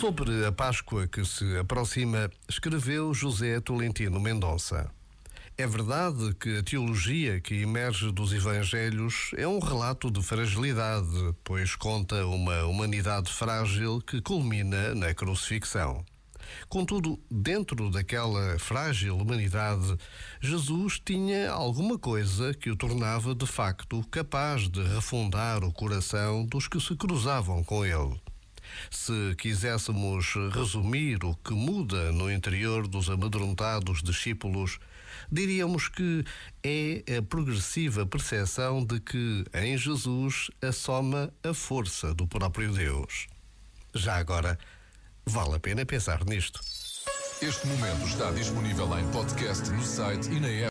Sobre a Páscoa que se aproxima, escreveu José Tolentino Mendonça. É verdade que a teologia que emerge dos Evangelhos é um relato de fragilidade, pois conta uma humanidade frágil que culmina na crucifixão. Contudo, dentro daquela frágil humanidade, Jesus tinha alguma coisa que o tornava de facto capaz de refundar o coração dos que se cruzavam com ele. Se quiséssemos resumir o que muda no interior dos amedrontados discípulos, diríamos que é a progressiva percepção de que em Jesus assoma a força do próprio Deus. Já agora, vale a pena pensar nisto. Este momento está disponível em podcast no site e na app.